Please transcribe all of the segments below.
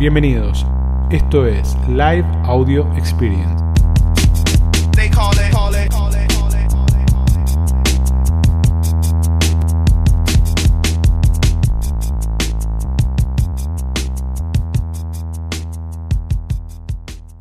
Bienvenidos. Esto es Live Audio Experience.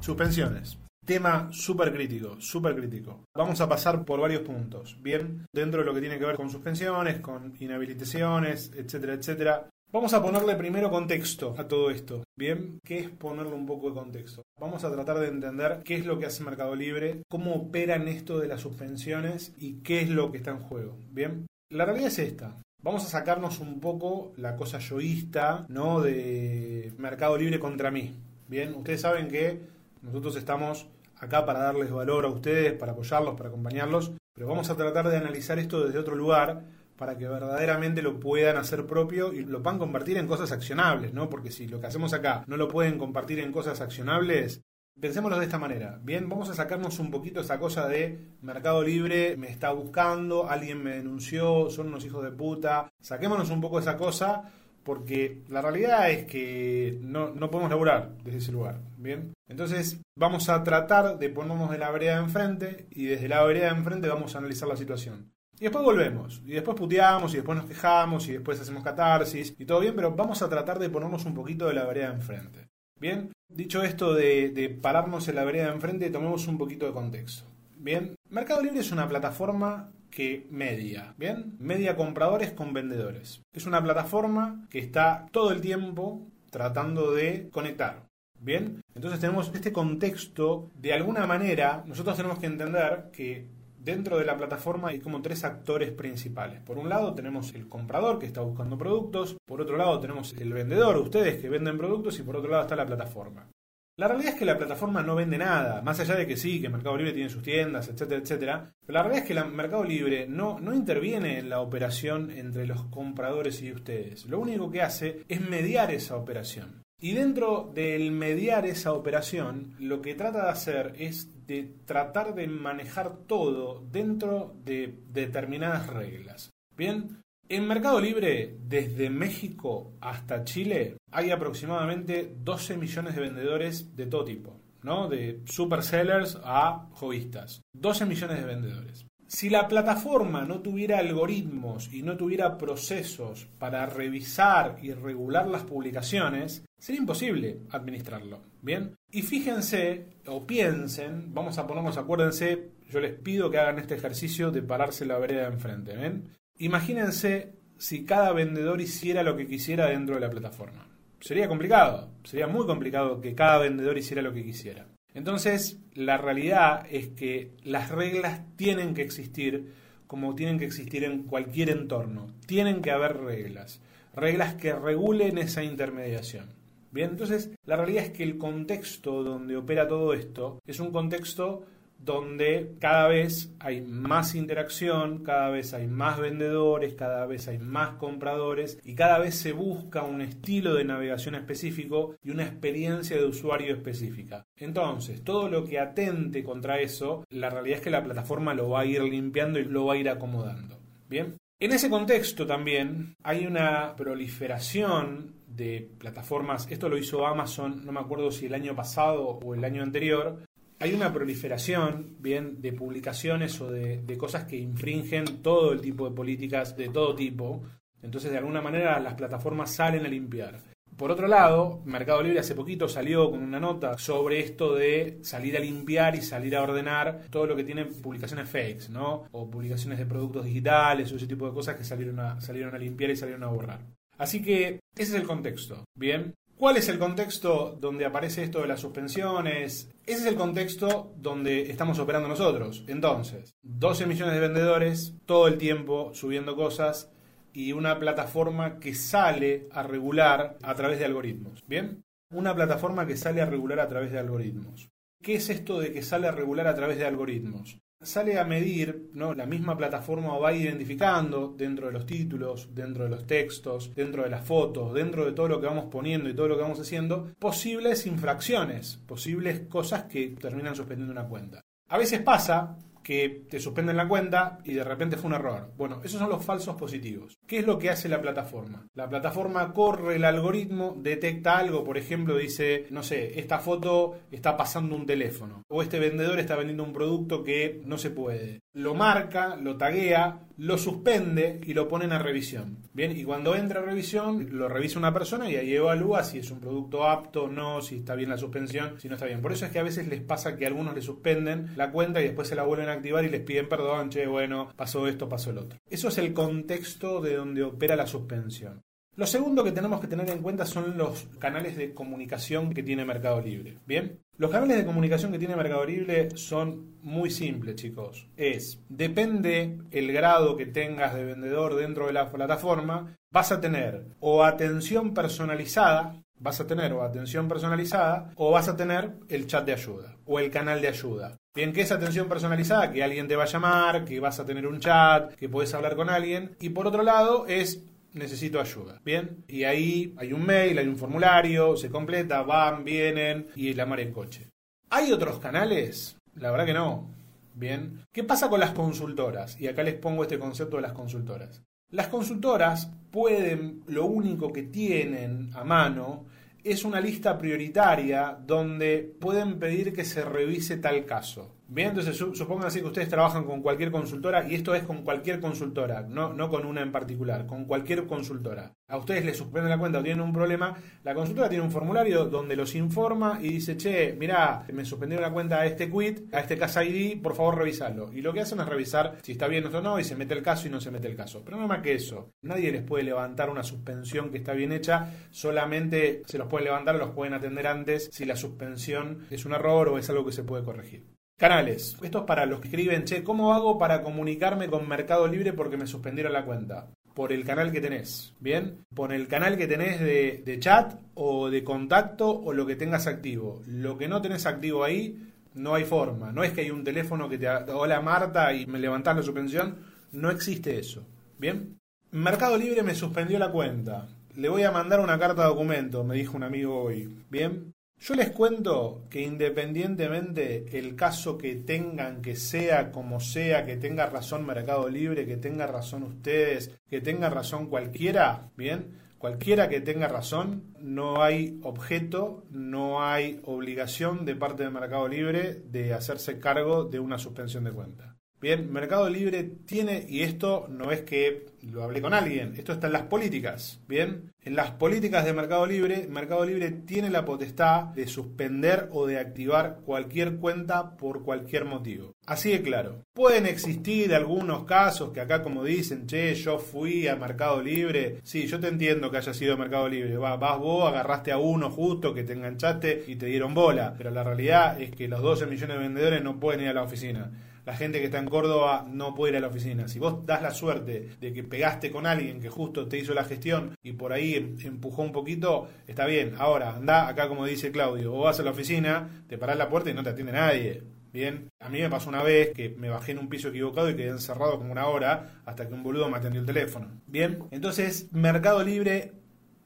Suspensiones. Tema súper crítico, súper crítico. Vamos a pasar por varios puntos, ¿bien? Dentro de lo que tiene que ver con suspensiones, con inhabilitaciones, etcétera, etcétera. Vamos a ponerle primero contexto a todo esto, ¿bien? ¿Qué es ponerle un poco de contexto? Vamos a tratar de entender qué es lo que hace Mercado Libre, cómo operan esto de las suspensiones y qué es lo que está en juego, ¿bien? La realidad es esta. Vamos a sacarnos un poco la cosa yoísta, ¿no? De Mercado Libre contra mí. Bien, ustedes saben que nosotros estamos acá para darles valor a ustedes, para apoyarlos, para acompañarlos, pero vamos a tratar de analizar esto desde otro lugar para que verdaderamente lo puedan hacer propio y lo puedan compartir en cosas accionables, ¿no? Porque si lo que hacemos acá no lo pueden compartir en cosas accionables, pensémoslo de esta manera. Bien, vamos a sacarnos un poquito esa cosa de Mercado Libre me está buscando, alguien me denunció, son unos hijos de puta. Saquémonos un poco esa cosa porque la realidad es que no, no podemos laburar desde ese lugar, ¿bien? Entonces vamos a tratar de ponernos de la vereda de enfrente y desde la vereda de enfrente vamos a analizar la situación. Y después volvemos, y después puteamos, y después nos quejamos, y después hacemos catarsis, y todo bien, pero vamos a tratar de ponernos un poquito de la vereda enfrente. Bien, dicho esto de, de pararnos en la vereda de enfrente, tomemos un poquito de contexto. Bien, Mercado Libre es una plataforma que media, ¿bien? Media compradores con vendedores. Es una plataforma que está todo el tiempo tratando de conectar. Bien, entonces tenemos este contexto, de alguna manera, nosotros tenemos que entender que dentro de la plataforma hay como tres actores principales. Por un lado tenemos el comprador que está buscando productos, por otro lado tenemos el vendedor, ustedes que venden productos, y por otro lado está la plataforma. La realidad es que la plataforma no vende nada, más allá de que sí, que Mercado Libre tiene sus tiendas, etcétera, etcétera. Pero la realidad es que la Mercado Libre no, no interviene en la operación entre los compradores y ustedes. Lo único que hace es mediar esa operación. Y dentro del mediar esa operación, lo que trata de hacer es de tratar de manejar todo dentro de determinadas reglas. Bien, en Mercado Libre, desde México hasta Chile, hay aproximadamente 12 millones de vendedores de todo tipo, ¿no? De super sellers a jovistas. 12 millones de vendedores. Si la plataforma no tuviera algoritmos y no tuviera procesos para revisar y regular las publicaciones, sería imposible administrarlo. Bien, y fíjense o piensen, vamos a ponernos, acuérdense, yo les pido que hagan este ejercicio de pararse la vereda enfrente. ¿ven? Imagínense si cada vendedor hiciera lo que quisiera dentro de la plataforma. Sería complicado, sería muy complicado que cada vendedor hiciera lo que quisiera. Entonces, la realidad es que las reglas tienen que existir como tienen que existir en cualquier entorno. Tienen que haber reglas, reglas que regulen esa intermediación. Bien, entonces la realidad es que el contexto donde opera todo esto es un contexto donde cada vez hay más interacción, cada vez hay más vendedores, cada vez hay más compradores y cada vez se busca un estilo de navegación específico y una experiencia de usuario específica. Entonces, todo lo que atente contra eso, la realidad es que la plataforma lo va a ir limpiando y lo va a ir acomodando. Bien. En ese contexto también hay una proliferación de plataformas, esto lo hizo Amazon, no me acuerdo si el año pasado o el año anterior, hay una proliferación, bien, de publicaciones o de, cosas que infringen todo el tipo de políticas de todo tipo. Entonces, de alguna manera, las plataformas salen a limpiar. Por otro lado, Mercado Libre hace poquito salió con una nota sobre esto de salir a limpiar y salir a ordenar todo lo que tiene publicaciones fakes, ¿no? O publicaciones de productos digitales o ese tipo de cosas que salieron a, salieron a limpiar y salieron a borrar. Así que ese es el contexto, ¿bien? ¿Cuál es el contexto donde aparece esto de las suspensiones? Ese es el contexto donde estamos operando nosotros. Entonces, 12 millones de vendedores, todo el tiempo subiendo cosas y una plataforma que sale a regular a través de algoritmos. ¿Bien? Una plataforma que sale a regular a través de algoritmos. ¿Qué es esto de que sale a regular a través de algoritmos? Sale a medir, ¿no? la misma plataforma va identificando dentro de los títulos, dentro de los textos, dentro de las fotos, dentro de todo lo que vamos poniendo y todo lo que vamos haciendo, posibles infracciones, posibles cosas que terminan suspendiendo una cuenta. A veces pasa que te suspenden la cuenta y de repente fue un error. Bueno, esos son los falsos positivos. ¿Qué es lo que hace la plataforma? La plataforma corre el algoritmo, detecta algo, por ejemplo, dice, no sé, esta foto está pasando un teléfono o este vendedor está vendiendo un producto que no se puede. Lo marca, lo taguea, lo suspende y lo ponen a revisión. Bien, y cuando entra a revisión, lo revisa una persona y ahí evalúa si es un producto apto o no, si está bien la suspensión, si no está bien. Por eso es que a veces les pasa que algunos le suspenden la cuenta y después se la vuelven a activar y les piden perdón, che, bueno, pasó esto, pasó el otro. Eso es el contexto de donde opera la suspensión. Lo segundo que tenemos que tener en cuenta son los canales de comunicación que tiene Mercado Libre. Bien, los canales de comunicación que tiene Mercado Libre son muy simples, chicos. Es, depende el grado que tengas de vendedor dentro de la plataforma, vas a tener o atención personalizada, vas a tener o atención personalizada o vas a tener el chat de ayuda o el canal de ayuda. Bien, que es atención personalizada, que alguien te va a llamar, que vas a tener un chat, que puedes hablar con alguien. Y por otro lado es necesito ayuda. Bien, y ahí hay un mail, hay un formulario, se completa, van, vienen y la mar en coche. ¿Hay otros canales? La verdad que no. Bien, ¿qué pasa con las consultoras? Y acá les pongo este concepto de las consultoras. Las consultoras pueden, lo único que tienen a mano es una lista prioritaria donde pueden pedir que se revise tal caso. Bien, entonces supongan así que ustedes trabajan con cualquier consultora y esto es con cualquier consultora, no, con una en particular, con cualquier consultora. A ustedes les suspenden la cuenta o tienen un problema, la consultora tiene un formulario donde los informa y dice, che, mira, me suspendieron la cuenta a este quit, a este caso ID, por favor revisarlo. Y lo que hacen es revisar si está bien o no y se mete el caso y no se mete el caso. Pero no más que eso, nadie les puede levantar una suspensión que está bien hecha, solamente se los puede levantar los pueden atender antes si la suspensión es un error o es algo que se puede corregir. Canales. Esto es para los que escriben, che, ¿cómo hago para comunicarme con Mercado Libre porque me suspendieron la cuenta? Por el canal que tenés, ¿bien? Por el canal que tenés de, chat o de contacto o lo que tengas activo. Lo que no tenés activo ahí, no hay forma. No es que hay un teléfono que te... Hola Marta y me levantás la suspensión. No existe eso, ¿bien? Mercado Libre me suspendió la cuenta. Le voy a mandar una carta de documento, me dijo un amigo hoy. ¿Bien? Yo les cuento que independientemente el caso que tengan, que sea como sea, que tenga razón Mercado Libre, que tenga razón ustedes, que tenga razón cualquiera, bien, cualquiera que tenga razón, no hay objeto, no hay obligación de parte del Mercado Libre de hacerse cargo de una suspensión de cuenta. Bien, Mercado Libre tiene, y esto no es que lo hablé con alguien, esto está en las políticas, ¿bien? En las políticas de Mercado Libre, Mercado Libre tiene la potestad de suspender o de activar cualquier cuenta por cualquier motivo. Así de claro. Pueden existir algunos casos que acá como dicen, che, yo fui a Mercado Libre. Sí, yo te entiendo que haya sido Mercado Libre. Vas, vas vos, agarraste a uno justo que te enganchaste y te dieron bola. Pero la realidad es que los 12 millones de vendedores no pueden ir a la oficina la gente que está en Córdoba no puede ir a la oficina. Si vos das la suerte de que pegaste con alguien que justo te hizo la gestión y por ahí em, empujó un poquito, está bien. Ahora, anda acá como dice Claudio, vos vas a la oficina, te parás la puerta y no te atiende nadie. Bien, a mí me pasó una vez que me bajé en un piso equivocado y quedé encerrado como una hora hasta que un boludo me atendió el teléfono. Bien, entonces Mercado Libre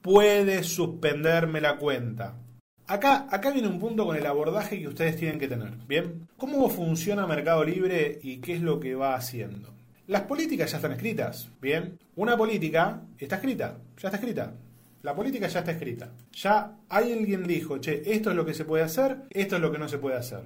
puede suspenderme la cuenta. Acá, acá viene un punto con el abordaje que ustedes tienen que tener. Bien, ¿cómo funciona Mercado Libre y qué es lo que va haciendo? Las políticas ya están escritas. Bien, una política está escrita, ya está escrita. La política ya está escrita. Ya alguien dijo, che, esto es lo que se puede hacer, esto es lo que no se puede hacer.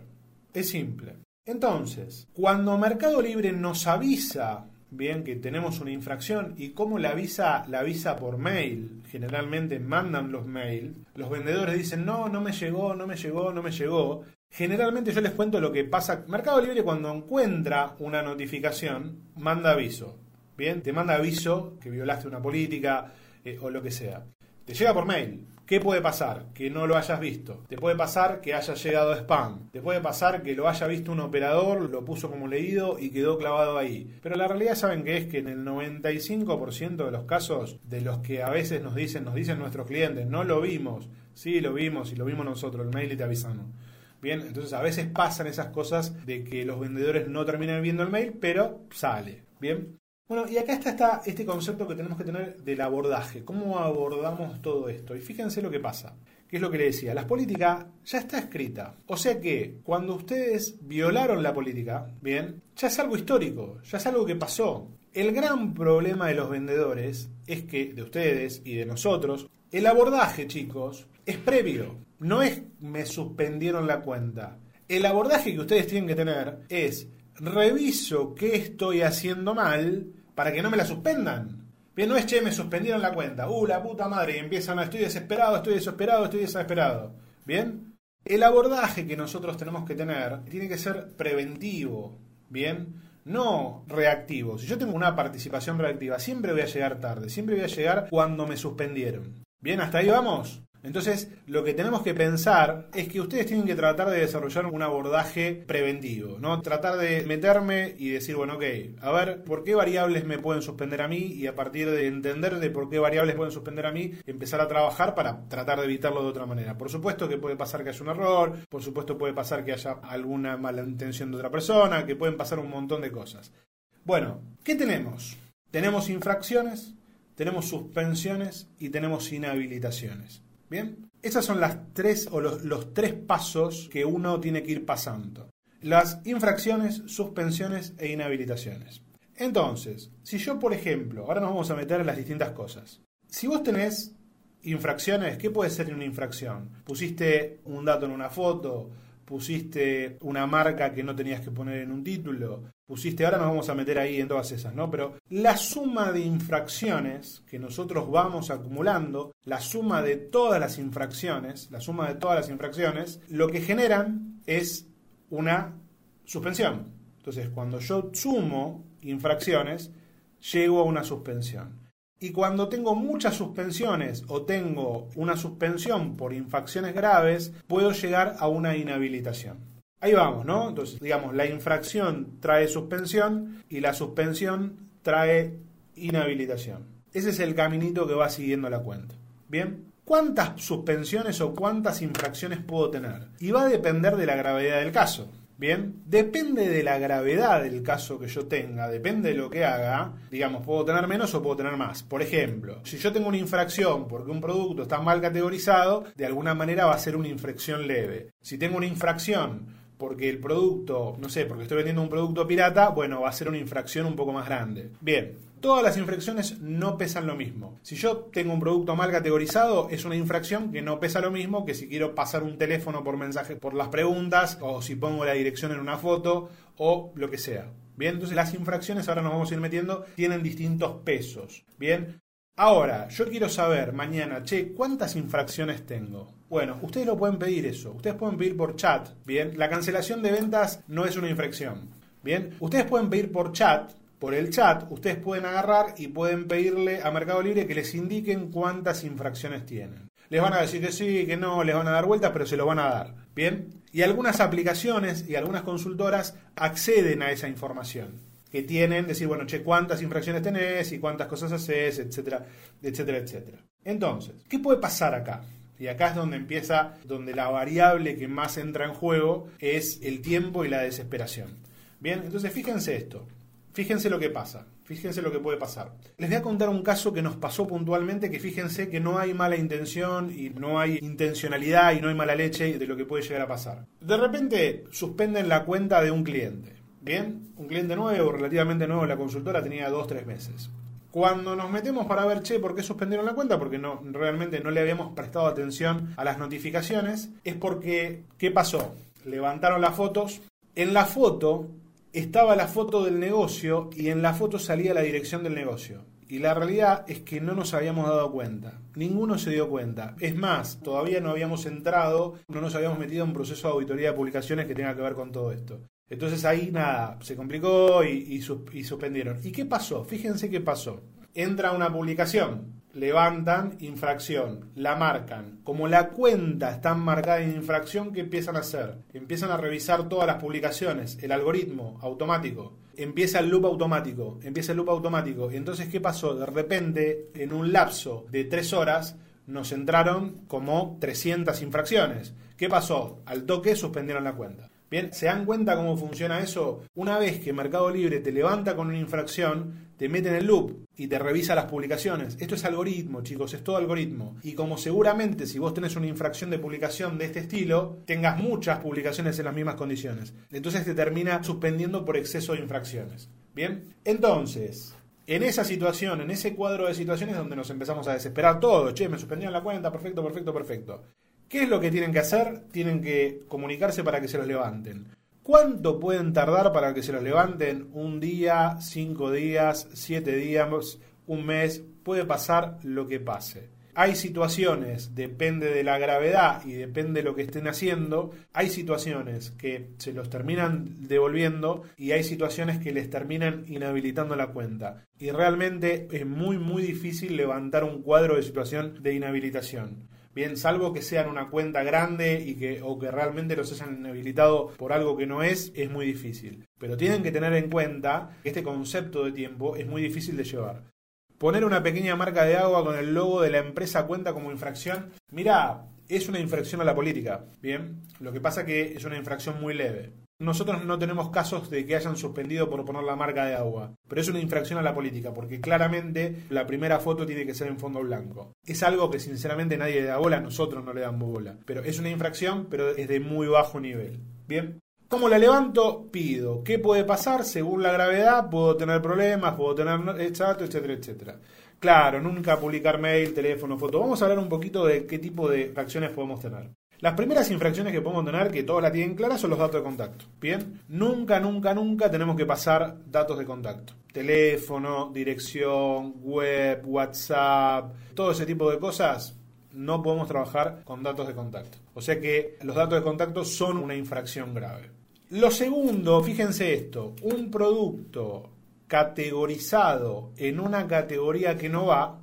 Es simple. Entonces, cuando Mercado Libre nos avisa bien que tenemos una infracción y cómo la avisa la avisa por mail generalmente mandan los mails los vendedores dicen no no me llegó no me llegó no me llegó generalmente yo les cuento lo que pasa. Mercado Libre cuando encuentra una notificación manda aviso bien te manda aviso que violaste una política eh, o lo que sea te llega por mail ¿Qué puede pasar? Que no lo hayas visto. Te puede pasar que haya llegado spam. Te puede pasar que lo haya visto un operador, lo puso como leído y quedó clavado ahí. Pero la realidad saben que es que en el 95% de los casos de los que a veces nos dicen, nos dicen nuestros clientes, no lo vimos. Sí, lo vimos y lo vimos nosotros, el mail y te avisamos. Bien, entonces a veces pasan esas cosas de que los vendedores no terminan viendo el mail, pero sale. Bien, bueno, y acá está, este concepto que tenemos que tener del abordaje. ¿Cómo abordamos todo esto? Y fíjense lo que pasa. ¿Qué es lo que le decía? La política ya está escrita. O sea que cuando ustedes violaron la política, bien, ya es algo histórico, ya es algo que pasó. El gran problema de los vendedores es que, de ustedes y de nosotros, el abordaje, chicos, es previo. No es me suspendieron la cuenta. El abordaje que ustedes tienen que tener es reviso qué estoy haciendo mal para que no me la suspendan. Bien, no es che, me suspendieron la cuenta. Uh, la puta madre. Y empiezan a estoy desesperado, estoy desesperado, estoy desesperado. Bien. El abordaje que nosotros tenemos que tener tiene que ser preventivo. Bien. No reactivo. Si yo tengo una participación reactiva, siempre voy a llegar tarde. Siempre voy a llegar cuando me suspendieron. Bien, hasta ahí vamos. Entonces, lo que tenemos que pensar es que ustedes tienen que tratar de desarrollar un abordaje preventivo, ¿no? Tratar de meterme y decir, bueno, ok, a ver, ¿por qué variables me pueden suspender a mí? Y a partir de entender de por qué variables pueden suspender a mí, empezar a trabajar para tratar de evitarlo de otra manera. Por supuesto que puede pasar que haya un error, por supuesto puede pasar que haya alguna mala intención de otra persona, que pueden pasar un montón de cosas. Bueno, ¿qué tenemos? Tenemos infracciones, tenemos suspensiones y tenemos inhabilitaciones. Bien, esas son las tres o los, tres pasos que uno tiene que ir pasando. Las infracciones, suspensiones e inhabilitaciones. Entonces, si yo, por ejemplo, ahora nos vamos a meter en las distintas cosas. Si vos tenés infracciones, ¿qué puede ser una infracción? Pusiste un dato en una foto, pusiste una marca que no tenías que poner en un título, pusiste, ahora nos vamos a meter ahí en todas esas, ¿no? Pero la suma de infracciones que nosotros vamos acumulando, la suma de todas las infracciones, la suma de todas las infracciones, lo que generan es una suspensión. Entonces, cuando yo sumo infracciones, llego a una suspensión. Y cuando tengo muchas suspensiones o tengo una suspensión por infracciones graves, puedo llegar a una inhabilitación. Ahí vamos, ¿no? Entonces, digamos, la infracción trae suspensión y la suspensión trae inhabilitación. Ese es el caminito que va siguiendo la cuenta. Bien, ¿cuántas suspensiones o cuántas infracciones puedo tener? Y va a depender de la gravedad del caso. Bien, depende de la gravedad del caso que yo tenga, depende de lo que haga, digamos, puedo tener menos o puedo tener más. Por ejemplo, si yo tengo una infracción porque un producto está mal categorizado, de alguna manera va a ser una infracción leve. Si tengo una infracción porque el producto, no sé, porque estoy vendiendo un producto pirata, bueno, va a ser una infracción un poco más grande. Bien, todas las infracciones no pesan lo mismo. Si yo tengo un producto mal categorizado, es una infracción que no pesa lo mismo que si quiero pasar un teléfono por mensaje por las preguntas, o si pongo la dirección en una foto, o lo que sea. Bien, entonces las infracciones, ahora nos vamos a ir metiendo, tienen distintos pesos. Bien, Ahora, yo quiero saber mañana, che, ¿cuántas infracciones tengo? Bueno, ustedes lo pueden pedir eso. Ustedes pueden pedir por chat. Bien, la cancelación de ventas no es una infracción. Bien, ustedes pueden pedir por chat. Por el chat, ustedes pueden agarrar y pueden pedirle a Mercado Libre que les indiquen cuántas infracciones tienen. Les van a decir que sí, que no, les van a dar vueltas, pero se lo van a dar. Bien, y algunas aplicaciones y algunas consultoras acceden a esa información que tienen, decir, bueno, che, cuántas infracciones tenés y cuántas cosas haces, etcétera, etcétera, etcétera. Entonces, ¿qué puede pasar acá? Y acá es donde empieza, donde la variable que más entra en juego es el tiempo y la desesperación. Bien, entonces fíjense esto, fíjense lo que pasa, fíjense lo que puede pasar. Les voy a contar un caso que nos pasó puntualmente, que fíjense que no hay mala intención y no hay intencionalidad y no hay mala leche de lo que puede llegar a pasar. De repente suspenden la cuenta de un cliente. Bien, un cliente nuevo, relativamente nuevo la consultora, tenía dos, tres meses. Cuando nos metemos para ver, che, ¿por qué suspendieron la cuenta? Porque no, realmente no le habíamos prestado atención a las notificaciones. Es porque, ¿qué pasó? Levantaron las fotos. En la foto estaba la foto del negocio y en la foto salía la dirección del negocio. Y la realidad es que no nos habíamos dado cuenta. Ninguno se dio cuenta. Es más, todavía no habíamos entrado, no nos habíamos metido en un proceso de auditoría de publicaciones que tenga que ver con todo esto. Entonces ahí nada, se complicó y, suspendieron. ¿Y qué pasó? Fíjense qué pasó. Entra una publicación, levantan infracción, la marcan. Como la cuenta está marcada en infracción, ¿qué empiezan a hacer? Empiezan a revisar todas las publicaciones, el algoritmo automático. Empieza el loop automático, empieza el loop automático. Entonces, ¿qué pasó? De repente, en un lapso de tres horas, nos entraron como 300 infracciones. ¿Qué pasó? Al toque suspendieron la cuenta. Bien, ¿se dan cuenta cómo funciona eso? Una vez que Mercado Libre te levanta con una infracción, te mete en el loop y te revisa las publicaciones. Esto es algoritmo, chicos, es todo algoritmo. Y como seguramente si vos tenés una infracción de publicación de este estilo, tengas muchas publicaciones en las mismas condiciones. Entonces te termina suspendiendo por exceso de infracciones. Bien, entonces, en esa situación, en ese cuadro de situaciones donde nos empezamos a desesperar todos, che, me suspendieron la cuenta, perfecto, perfecto, perfecto. ¿Qué es lo que tienen que hacer? Tienen que comunicarse para que se los levanten. ¿Cuánto pueden tardar para que se los levanten? Un día, cinco días, siete días, un mes. Puede pasar lo que pase. Hay situaciones, depende de la gravedad y depende de lo que estén haciendo, hay situaciones que se los terminan devolviendo y hay situaciones que les terminan inhabilitando la cuenta. Y realmente es muy muy difícil levantar un cuadro de situación de inhabilitación. Bien, salvo que sean una cuenta grande y que, o que realmente los hayan inhabilitado por algo que no es, es muy difícil. Pero tienen que tener en cuenta que este concepto de tiempo es muy difícil de llevar. Poner una pequeña marca de agua con el logo de la empresa cuenta como infracción. Mira, es una infracción a la política. Bien, lo que pasa que es una infracción muy leve. Nosotros no tenemos casos de que hayan suspendido por poner la marca de agua, pero es una infracción a la política, porque claramente la primera foto tiene que ser en fondo blanco. Es algo que sinceramente nadie le da bola, nosotros no le damos bola, pero es una infracción, pero es de muy bajo nivel. Bien. ¿Cómo la levanto? Pido. ¿Qué puede pasar? Según la gravedad, puedo tener problemas, puedo tener chato, etcétera, etcétera. Claro, nunca publicar mail, teléfono, foto. Vamos a hablar un poquito de qué tipo de infracciones podemos tener. Las primeras infracciones que podemos tener, que todos la tienen clara, son los datos de contacto. Bien, nunca, nunca, nunca tenemos que pasar datos de contacto. Teléfono, dirección, web, WhatsApp, todo ese tipo de cosas, no podemos trabajar con datos de contacto. O sea que los datos de contacto son una infracción grave. Lo segundo, fíjense esto, un producto categorizado en una categoría que no va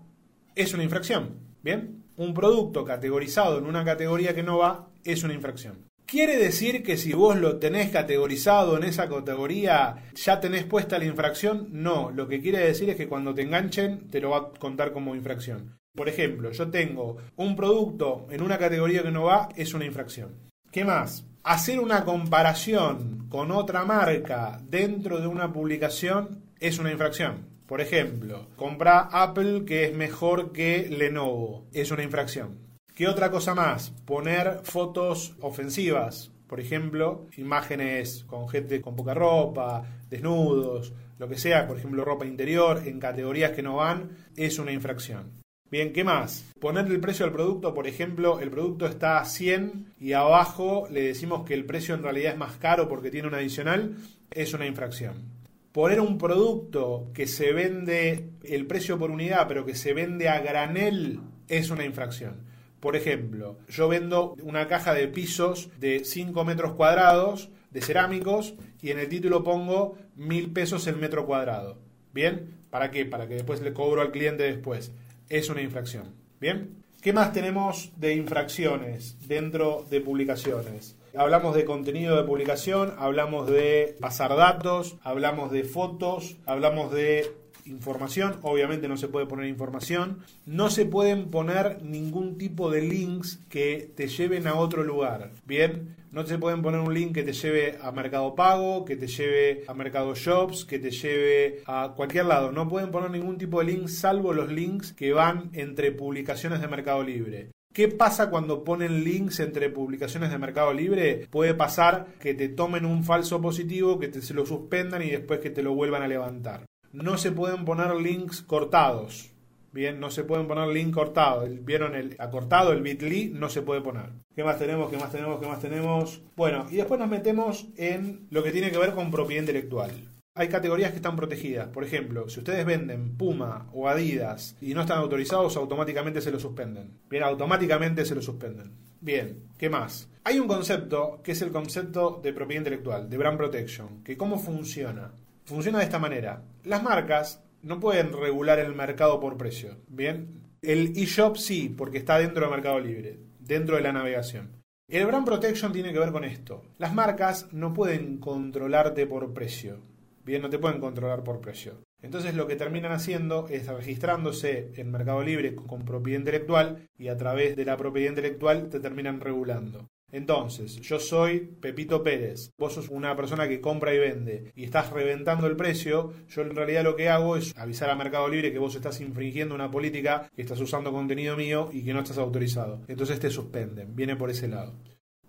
es una infracción. ¿Bien? Un producto categorizado en una categoría que no va es una infracción. ¿Quiere decir que si vos lo tenés categorizado en esa categoría ya tenés puesta la infracción? No, lo que quiere decir es que cuando te enganchen te lo va a contar como infracción. Por ejemplo, yo tengo un producto en una categoría que no va, es una infracción. ¿Qué más? Hacer una comparación con otra marca dentro de una publicación es una infracción. Por ejemplo, comprar Apple que es mejor que Lenovo. Es una infracción. ¿Qué otra cosa más? Poner fotos ofensivas. Por ejemplo, imágenes con gente con poca ropa, desnudos, lo que sea, por ejemplo, ropa interior, en categorías que no van, es una infracción. Bien, ¿qué más? Poner el precio del producto, por ejemplo, el producto está a 100 y abajo le decimos que el precio en realidad es más caro porque tiene un adicional, es una infracción poner un producto que se vende el precio por unidad, pero que se vende a granel, es una infracción. Por ejemplo, yo vendo una caja de pisos de 5 metros cuadrados de cerámicos y en el título pongo mil pesos el metro cuadrado. ¿Bien? ¿Para qué? Para que después le cobro al cliente después. Es una infracción. ¿Bien? ¿Qué más tenemos de infracciones dentro de publicaciones? Hablamos de contenido de publicación, hablamos de pasar datos, hablamos de fotos, hablamos de información, obviamente no se puede poner información, no se pueden poner ningún tipo de links que te lleven a otro lugar, ¿bien? No se pueden poner un link que te lleve a Mercado Pago, que te lleve a Mercado Shops, que te lleve a cualquier lado. No pueden poner ningún tipo de link salvo los links que van entre publicaciones de Mercado Libre. ¿Qué pasa cuando ponen links entre publicaciones de Mercado Libre? Puede pasar que te tomen un falso positivo, que te lo suspendan y después que te lo vuelvan a levantar. No se pueden poner links cortados. Bien, no se pueden poner links cortados. ¿Vieron el acortado, el bit.ly? No se puede poner. ¿Qué más tenemos? ¿Qué más tenemos? ¿Qué más tenemos? Bueno, y después nos metemos en lo que tiene que ver con propiedad intelectual hay categorías que están protegidas. Por ejemplo, si ustedes venden Puma o Adidas y no están autorizados, automáticamente se lo suspenden. Bien, automáticamente se lo suspenden. Bien, ¿qué más? Hay un concepto que es el concepto de propiedad intelectual, de brand protection, que cómo funciona. Funciona de esta manera. Las marcas no pueden regular el mercado por precio. Bien, el eShop sí, porque está dentro del mercado libre, dentro de la navegación. El brand protection tiene que ver con esto. Las marcas no pueden controlarte por precio bien no te pueden controlar por precio. Entonces lo que terminan haciendo es registrándose en Mercado Libre con propiedad intelectual y a través de la propiedad intelectual te terminan regulando. Entonces, yo soy Pepito Pérez, vos sos una persona que compra y vende y estás reventando el precio, yo en realidad lo que hago es avisar a Mercado Libre que vos estás infringiendo una política, que estás usando contenido mío y que no estás autorizado. Entonces te suspenden, viene por ese lado.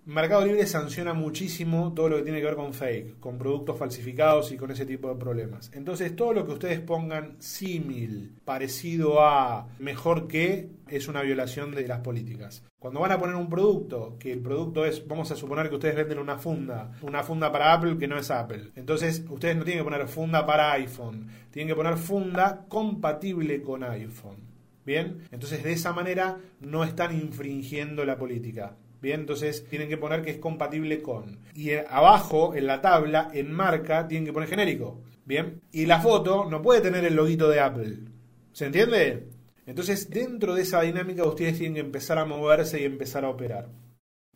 Mercado Libre sanciona muchísimo todo lo que tiene que ver con fake, con productos falsificados y con ese tipo de problemas. Entonces, todo lo que ustedes pongan símil, parecido a, mejor que, es una violación de las políticas. Cuando van a poner un producto, que el producto es, vamos a suponer que ustedes venden una funda, una funda para Apple que no es Apple. Entonces, ustedes no tienen que poner funda para iPhone, tienen que poner funda compatible con iPhone. Bien, entonces de esa manera no están infringiendo la política. Bien, entonces tienen que poner que es compatible con. Y abajo, en la tabla, en marca, tienen que poner genérico. Bien, y la foto no puede tener el loguito de Apple. ¿Se entiende? Entonces, dentro de esa dinámica, ustedes tienen que empezar a moverse y empezar a operar.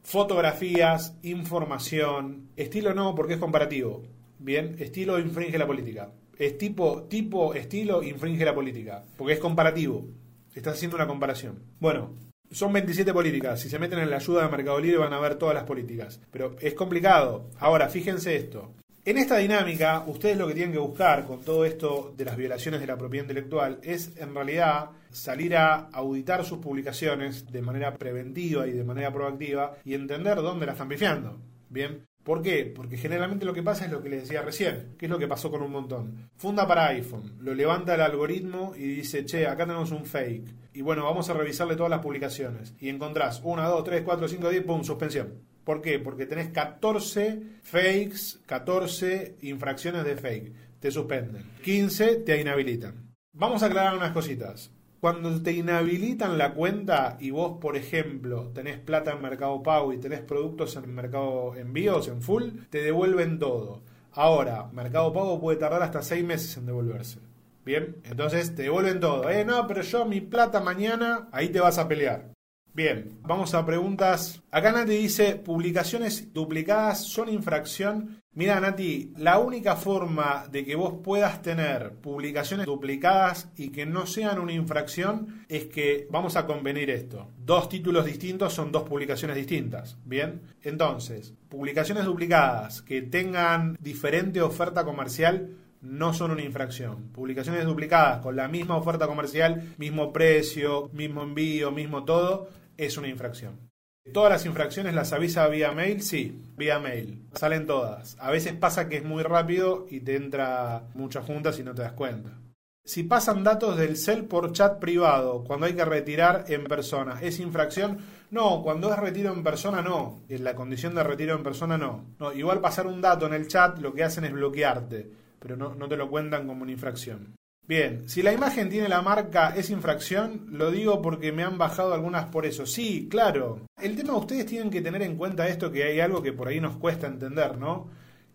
Fotografías, información, estilo no, porque es comparativo. Bien, estilo infringe la política. Es tipo, tipo, estilo infringe la política, porque es comparativo. Estás haciendo una comparación. Bueno, son 27 políticas. Si se meten en la ayuda de Mercado Libre van a ver todas las políticas. Pero es complicado. Ahora, fíjense esto. En esta dinámica, ustedes lo que tienen que buscar con todo esto de las violaciones de la propiedad intelectual es en realidad salir a auditar sus publicaciones de manera preventiva y de manera proactiva y entender dónde la están pifiando. Bien, ¿Por qué? Porque generalmente lo que pasa es lo que les decía recién, que es lo que pasó con un montón. Funda para iPhone, lo levanta el algoritmo y dice, che, acá tenemos un fake. Y bueno, vamos a revisarle todas las publicaciones. Y encontrás 1, 2, 3, 4, 5, 10, pum, suspensión. ¿Por qué? Porque tenés 14 fakes, 14 infracciones de fake. Te suspenden. 15 te inhabilitan. Vamos a aclarar unas cositas. Cuando te inhabilitan la cuenta y vos, por ejemplo, tenés plata en Mercado Pago y tenés productos en Mercado Envíos, en full, te devuelven todo. Ahora, Mercado Pago puede tardar hasta seis meses en devolverse. Bien, entonces te devuelven todo. Eh, no, pero yo mi plata mañana, ahí te vas a pelear. Bien, vamos a preguntas. Acá Nati dice, publicaciones duplicadas son infracción. Mira Nati, la única forma de que vos puedas tener publicaciones duplicadas y que no sean una infracción es que vamos a convenir esto. Dos títulos distintos son dos publicaciones distintas. Bien, entonces, publicaciones duplicadas que tengan diferente oferta comercial no son una infracción. Publicaciones duplicadas con la misma oferta comercial, mismo precio, mismo envío, mismo todo, es una infracción. ¿Todas las infracciones las avisa vía mail? Sí, vía mail. Salen todas. A veces pasa que es muy rápido y te entra muchas juntas y no te das cuenta. Si pasan datos del cel por chat privado cuando hay que retirar en persona, ¿es infracción? No, cuando es retiro en persona no. En la condición de retiro en persona no. no igual pasar un dato en el chat lo que hacen es bloquearte, pero no, no te lo cuentan como una infracción. Bien, si la imagen tiene la marca es infracción, lo digo porque me han bajado algunas por eso. Sí, claro. El tema ustedes tienen que tener en cuenta esto que hay algo que por ahí nos cuesta entender, ¿no?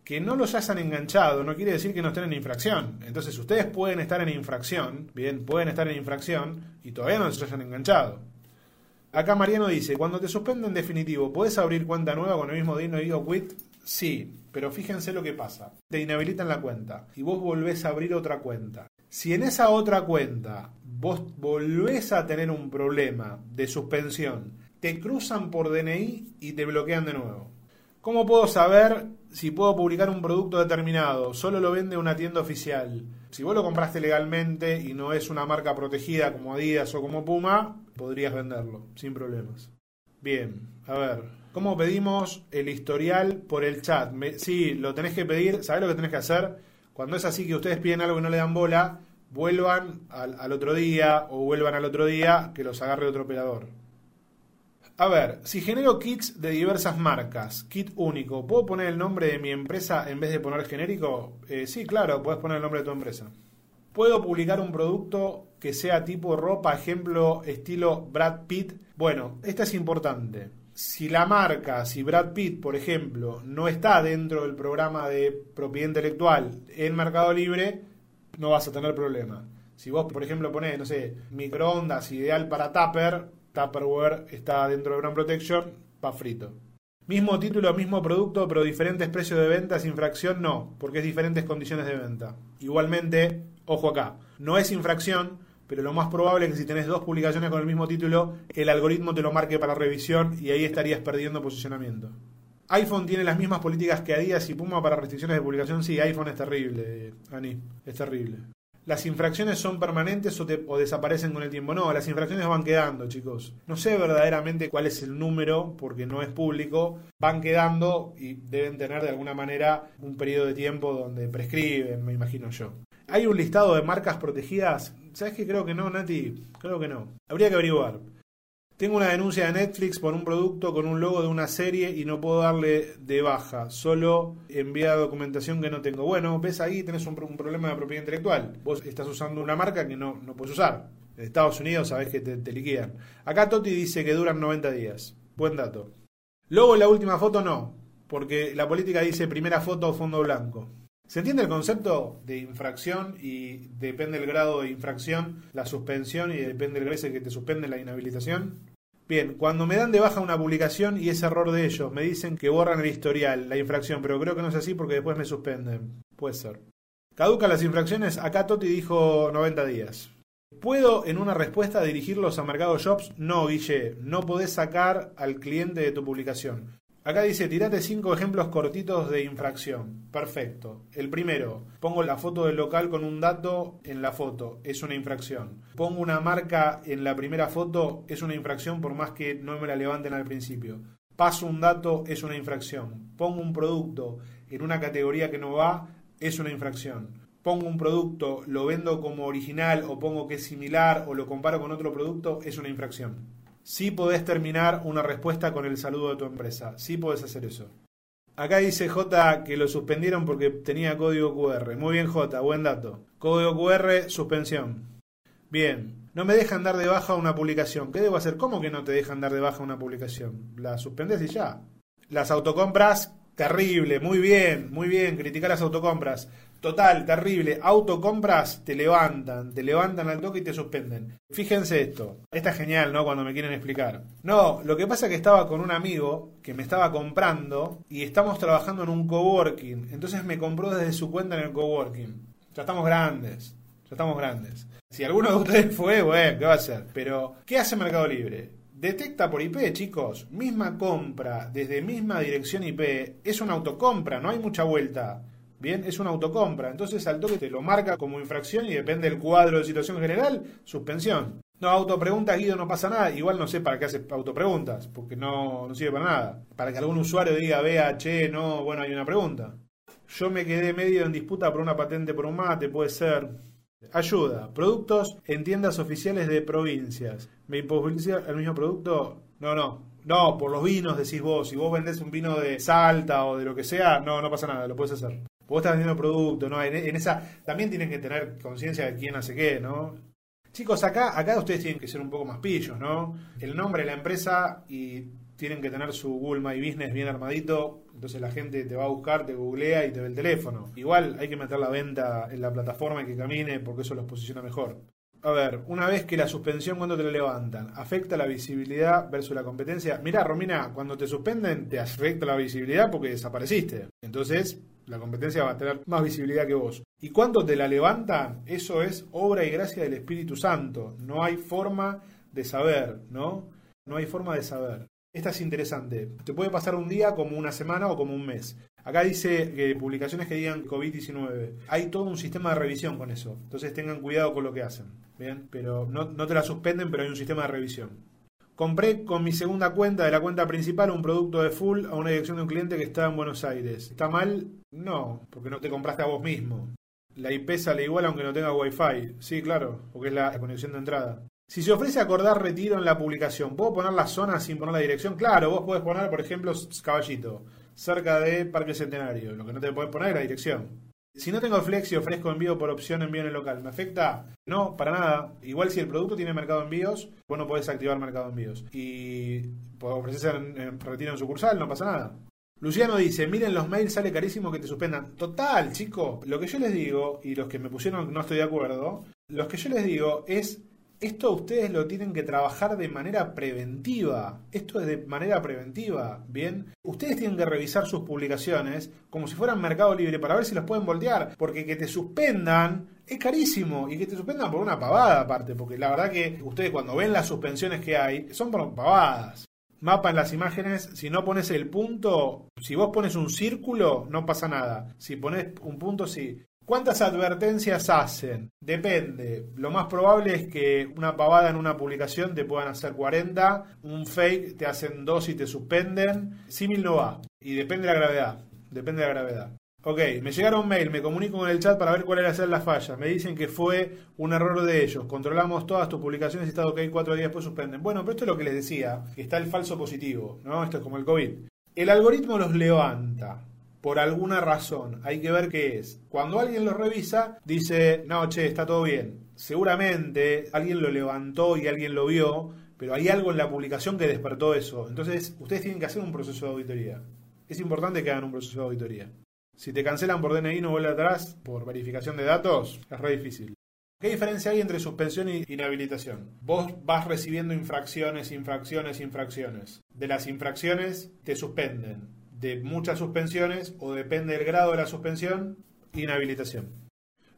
Que no los hayan enganchado no quiere decir que no estén en infracción. Entonces ustedes pueden estar en infracción, bien, pueden estar en infracción y todavía no se hayan enganchado. Acá Mariano dice, cuando te suspenden definitivo, ¿puedes abrir cuenta nueva con el mismo dino y quit? Sí, pero fíjense lo que pasa. Te inhabilitan la cuenta y vos volvés a abrir otra cuenta. Si en esa otra cuenta vos volvés a tener un problema de suspensión, te cruzan por DNI y te bloquean de nuevo. ¿Cómo puedo saber si puedo publicar un producto determinado? Solo lo vende una tienda oficial. Si vos lo compraste legalmente y no es una marca protegida como Adidas o como Puma, podrías venderlo sin problemas. Bien, a ver, ¿cómo pedimos el historial por el chat? sí, lo tenés que pedir, ¿sabés lo que tenés que hacer? Cuando es así que ustedes piden algo y no le dan bola, vuelvan al, otro día o vuelvan al otro día que los agarre otro operador. A ver, si genero kits de diversas marcas, kit único, ¿puedo poner el nombre de mi empresa en vez de poner genérico? Eh, sí, claro, puedes poner el nombre de tu empresa. ¿Puedo publicar un producto que sea tipo ropa, ejemplo, estilo Brad Pitt? Bueno, esta es importante si la marca, si Brad Pitt, por ejemplo, no está dentro del programa de propiedad intelectual en Mercado Libre, no vas a tener problema. Si vos, por ejemplo, ponés, no sé, microondas ideal para Tupper, Tupperware está dentro de Brand Protection, va frito. Mismo título, mismo producto, pero diferentes precios de venta, sin infracción, no, porque es diferentes condiciones de venta. Igualmente, ojo acá, no es infracción pero lo más probable es que si tenés dos publicaciones con el mismo título, el algoritmo te lo marque para revisión y ahí estarías perdiendo posicionamiento. iPhone tiene las mismas políticas que Adidas y Puma para restricciones de publicación. Sí, iPhone es terrible, Ani, es terrible. Las infracciones son permanentes o, desaparecen con el tiempo. No, las infracciones van quedando, chicos. No sé verdaderamente cuál es el número, porque no es público. Van quedando y deben tener de alguna manera un periodo de tiempo donde prescriben, me imagino yo. ¿Hay un listado de marcas protegidas? ¿Sabes qué? Creo que no, Nati. Creo que no. Habría que averiguar. Tengo una denuncia de Netflix por un producto con un logo de una serie y no puedo darle de baja. Solo envía documentación que no tengo. Bueno, ves ahí, tenés un, pro- un problema de propiedad intelectual. Vos estás usando una marca que no, no puedes usar. En Estados Unidos sabés que te, te liquidan. Acá Toti dice que duran 90 días. Buen dato. En la última foto no, porque la política dice primera foto fondo blanco. ¿Se entiende el concepto de infracción y depende del grado de infracción, la suspensión y depende del grado que te suspende la inhabilitación? Bien, cuando me dan de baja una publicación y es error de ellos, me dicen que borran el historial, la infracción, pero creo que no es así porque después me suspenden. Puede ser. Caducan las infracciones, acá Toti dijo 90 días. ¿Puedo en una respuesta dirigirlos a Mercado Shops? No, Guille, no podés sacar al cliente de tu publicación. Acá dice, tirate cinco ejemplos cortitos de infracción. Perfecto. El primero, pongo la foto del local con un dato en la foto. Es una infracción. Pongo una marca en la primera foto. Es una infracción por más que no me la levanten al principio. Paso un dato. Es una infracción. Pongo un producto en una categoría que no va. Es una infracción. Pongo un producto, lo vendo como original o pongo que es similar o lo comparo con otro producto. Es una infracción. Sí podés terminar una respuesta con el saludo de tu empresa. Sí podés hacer eso. Acá dice J que lo suspendieron porque tenía código QR. Muy bien J, buen dato. Código QR, suspensión. Bien. No me dejan dar de baja una publicación. ¿Qué debo hacer? ¿Cómo que no te dejan dar de baja una publicación? La suspendes y ya. Las autocompras, terrible. Muy bien, muy bien. Criticar las autocompras. Total, terrible. Autocompras te levantan, te levantan al toque y te suspenden. Fíjense esto. Esta es genial, ¿no? Cuando me quieren explicar. No, lo que pasa es que estaba con un amigo que me estaba comprando y estamos trabajando en un coworking. Entonces me compró desde su cuenta en el coworking. Ya estamos grandes. Ya estamos grandes. Si alguno de ustedes fue, bueno, ¿qué va a hacer? Pero, ¿qué hace Mercado Libre? Detecta por IP, chicos. Misma compra, desde misma dirección IP, es una autocompra, no hay mucha vuelta. Bien, es una autocompra. Entonces al toque te lo marca como infracción y depende del cuadro de situación general, suspensión. No, autopreguntas, Guido, no pasa nada. Igual no sé para qué hace autopreguntas, porque no, no sirve para nada. Para que algún usuario diga, vea, che, no, bueno, hay una pregunta. Yo me quedé medio en disputa por una patente por un mate, puede ser. Ayuda. Productos en tiendas oficiales de provincias. ¿Me imposibilita el mismo producto? No, no. No, por los vinos decís vos. Si vos vendés un vino de Salta o de lo que sea, no, no pasa nada, lo puedes hacer. Vos estás vendiendo producto, ¿no? En, esa también tienen que tener conciencia de quién hace qué, ¿no? Chicos, acá, acá ustedes tienen que ser un poco más pillos, ¿no? El nombre de la empresa y tienen que tener su Google My Business bien armadito, entonces la gente te va a buscar, te googlea y te ve el teléfono. Igual hay que meter la venta en la plataforma y que camine porque eso los posiciona mejor. A ver, una vez que la suspensión cuando te la levantan afecta la visibilidad versus la competencia. Mirá, Romina, cuando te suspenden te afecta la visibilidad porque desapareciste. Entonces, la competencia va a tener más visibilidad que vos. Y cuando te la levantan, eso es obra y gracia del Espíritu Santo. No hay forma de saber, ¿no? No hay forma de saber. Esta es interesante. Te puede pasar un día como una semana o como un mes. Acá dice que publicaciones que digan COVID-19. Hay todo un sistema de revisión con eso. Entonces tengan cuidado con lo que hacen. Bien, pero no, no te la suspenden, pero hay un sistema de revisión. Compré con mi segunda cuenta de la cuenta principal un producto de full a una dirección de un cliente que está en Buenos Aires. ¿Está mal? No, porque no te compraste a vos mismo. La IP sale igual aunque no tenga Wi-Fi. Sí, claro, porque es la conexión de entrada. Si se ofrece acordar retiro en la publicación, ¿puedo poner la zona sin poner la dirección? Claro, vos podés poner, por ejemplo, Caballito, cerca de Parque Centenario. Lo que no te podés poner es la dirección. Si no tengo flex y ofrezco envío por opción envío en el local, ¿me afecta? No, para nada. Igual si el producto tiene mercado envíos, vos no podés activar mercado envíos. Y en, en retiro en sucursal, no pasa nada. Luciano dice, miren los mails, sale carísimo que te suspendan. Total, chico, lo que yo les digo, y los que me pusieron no estoy de acuerdo, los que yo les digo es Esto ustedes lo tienen que trabajar de manera preventiva. Esto es de manera preventiva, ¿bien? Ustedes tienen que revisar sus publicaciones como si fueran Mercado Libre para ver si los pueden voltear. Porque que te suspendan es carísimo. Y que te suspendan por una pavada aparte. Porque la verdad que ustedes cuando ven las suspensiones que hay, son por pavadas. Mapa en las imágenes, si no pones el punto, si vos pones un círculo, no pasa nada. Si pones un punto, sí. ¿Cuántas advertencias hacen? Depende. Lo más probable es que una pavada en una publicación te puedan hacer 40, un fake te hacen 2 y te suspenden. Símil no va. Y depende de la gravedad. Depende de la gravedad. Ok, me llegaron mail, me comunico con el chat para ver cuál era ser la falla. Me dicen que fue un error de ellos. Controlamos todas tus publicaciones y está ok, cuatro días después suspenden. Bueno, pero esto es lo que les decía, que está el falso positivo, ¿no? Esto es como el COVID. El algoritmo los levanta por alguna razón. Hay que ver qué es. Cuando alguien lo revisa, dice, no, che, está todo bien. Seguramente alguien lo levantó y alguien lo vio, pero hay algo en la publicación que despertó eso. Entonces, ustedes tienen que hacer un proceso de auditoría. Es importante que hagan un proceso de auditoría. Si te cancelan por DNI no vuelve atrás, por verificación de datos, es re difícil. ¿Qué diferencia hay entre suspensión y inhabilitación? Vos vas recibiendo infracciones, infracciones, infracciones. De las infracciones te suspenden de muchas suspensiones o depende del grado de la suspensión, inhabilitación.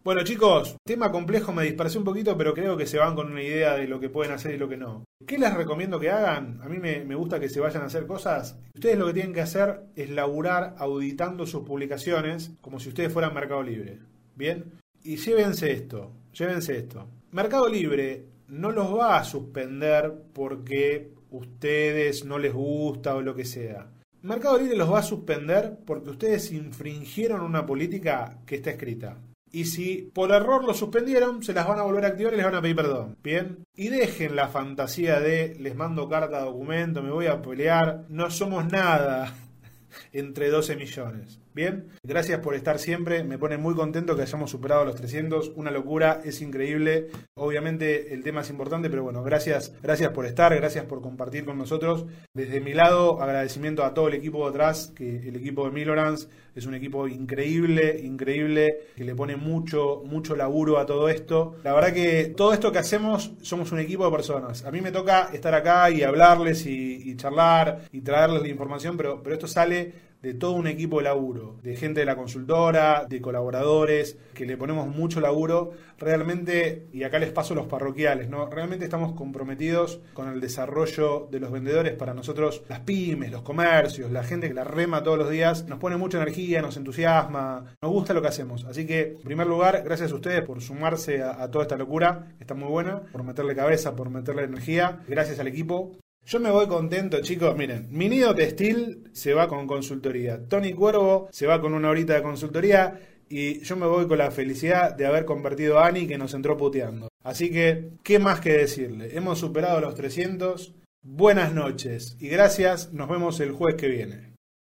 Bueno chicos, tema complejo, me dispersé un poquito, pero creo que se van con una idea de lo que pueden hacer y lo que no. ¿Qué les recomiendo que hagan? A mí me, me gusta que se vayan a hacer cosas. Ustedes lo que tienen que hacer es laburar auditando sus publicaciones como si ustedes fueran Mercado Libre. ¿Bien? Y llévense esto, llévense esto. Mercado Libre no los va a suspender porque ustedes no les gusta o lo que sea. Mercado Libre los va a suspender porque ustedes infringieron una política que está escrita. Y si por error lo suspendieron, se las van a volver a activar y les van a pedir perdón. Bien. Y dejen la fantasía de les mando carta, documento, me voy a pelear. No somos nada entre 12 millones. Bien, gracias por estar siempre. Me pone muy contento que hayamos superado los 300. Una locura, es increíble. Obviamente el tema es importante, pero bueno, gracias, gracias por estar, gracias por compartir con nosotros. Desde mi lado, agradecimiento a todo el equipo de atrás, que el equipo de Milorans es un equipo increíble, increíble, que le pone mucho, mucho laburo a todo esto. La verdad que todo esto que hacemos somos un equipo de personas. A mí me toca estar acá y hablarles y, y charlar y traerles la información, pero, pero esto sale de todo un equipo de laburo, de gente de la consultora, de colaboradores, que le ponemos mucho laburo. Realmente, y acá les paso los parroquiales, ¿no? Realmente estamos comprometidos con el desarrollo de los vendedores para nosotros, las pymes, los comercios, la gente que la rema todos los días, nos pone mucha energía, nos entusiasma, nos gusta lo que hacemos. Así que, en primer lugar, gracias a ustedes por sumarse a, a toda esta locura, está muy buena, por meterle cabeza, por meterle energía. Gracias al equipo. Yo me voy contento, chicos. Miren, mi nido textil se va con consultoría. Tony Cuervo se va con una horita de consultoría. Y yo me voy con la felicidad de haber convertido a Ani que nos entró puteando. Así que, ¿qué más que decirle? Hemos superado los 300. Buenas noches y gracias. Nos vemos el jueves que viene.